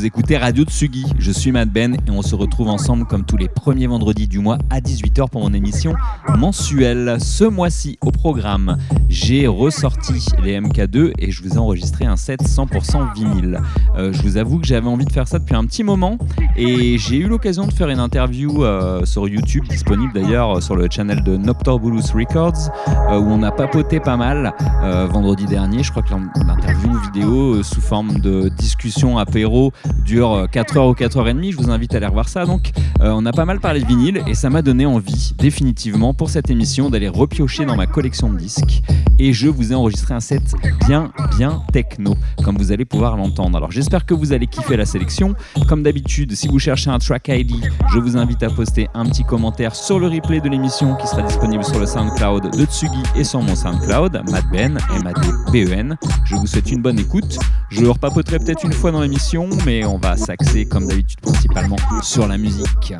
vous écoutez Radio Tsugi. Je suis Matt Ben et on se retrouve ensemble comme tous les premiers vendredis du mois à 18h pour mon émission mensuelle. Ce mois-ci au programme, j'ai ressorti les MK2 et je vous ai enregistré un set 100% vinyle. Euh, je vous avoue que j'avais envie de faire ça depuis un petit moment et j'ai eu l'occasion de faire une interview euh, sur YouTube, disponible d'ailleurs sur le channel de Noctorbulus Records, euh, où on a papoté pas mal vendredi dernier. Je crois que l'interview vidéo sous forme de discussion apéro dure 4h euh, ou 4h30. Je vous invite à aller revoir ça. Donc, euh, on a pas mal parlé de vinyle et ça m'a donné envie, définitivement, pour cette émission, d'aller repiocher dans ma collection de disques. Et je vous ai enregistré un set bien, bien techno, comme vous allez pouvoir l'entendre. Alors, j'espère que vous allez kiffer la sélection. Comme d'habitude, si vous cherchez un track ID, je vous invite à poster un petit commentaire sur le replay de l'émission qui sera disponible sur le SoundCloud de Tsugi et sur mon SoundCloud, MadBen, M-A-D-B-E-N. Je vous souhaite une bonne écoute. Je repapoterai peut-être une fois dans l'émission mais on va s'axer comme d'habitude principalement sur la musique.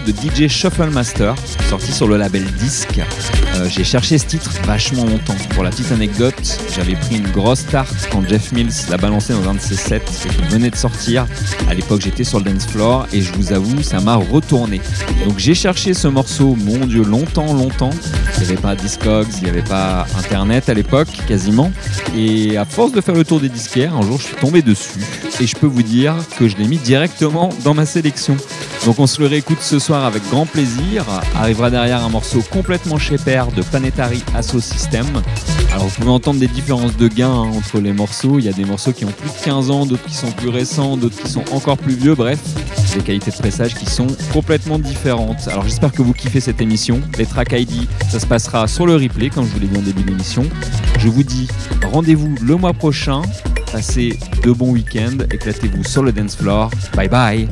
De DJ Shuffle Master, sorti sur le label Disc. Euh, j'ai cherché ce titre vachement longtemps. Pour la petite anecdote, j'avais pris une grosse tarte quand Jeff Mills l'a balancé dans un de ses sets qui venait de sortir. À l'époque, j'étais sur le dance floor et je vous avoue, ça m'a retourné. Donc j'ai cherché ce morceau, mon dieu, longtemps, longtemps. Il n'y avait pas Discogs, il n'y avait pas Internet à l'époque, quasiment. Et à force de faire le tour des disquaires, un jour, je suis tombé dessus et je peux vous dire que je l'ai mis directement dans ma sélection. Donc on se le réécoute ce soir avec grand plaisir. Arrivera derrière un morceau complètement chez père de Planetary Asso System. Alors vous pouvez entendre des différences de gain hein, entre les morceaux. Il y a des morceaux qui ont plus de 15 ans, d'autres qui sont plus récents, d'autres qui sont encore plus vieux. Bref, des qualités de pressage qui sont complètement différentes. Alors j'espère que vous kiffez cette émission. Les track ID, ça se passera sur le replay, comme je vous l'ai dit en début d'émission. Je vous dis rendez-vous le mois prochain. Passez de bons week-ends, éclatez-vous sur le dance floor. Bye bye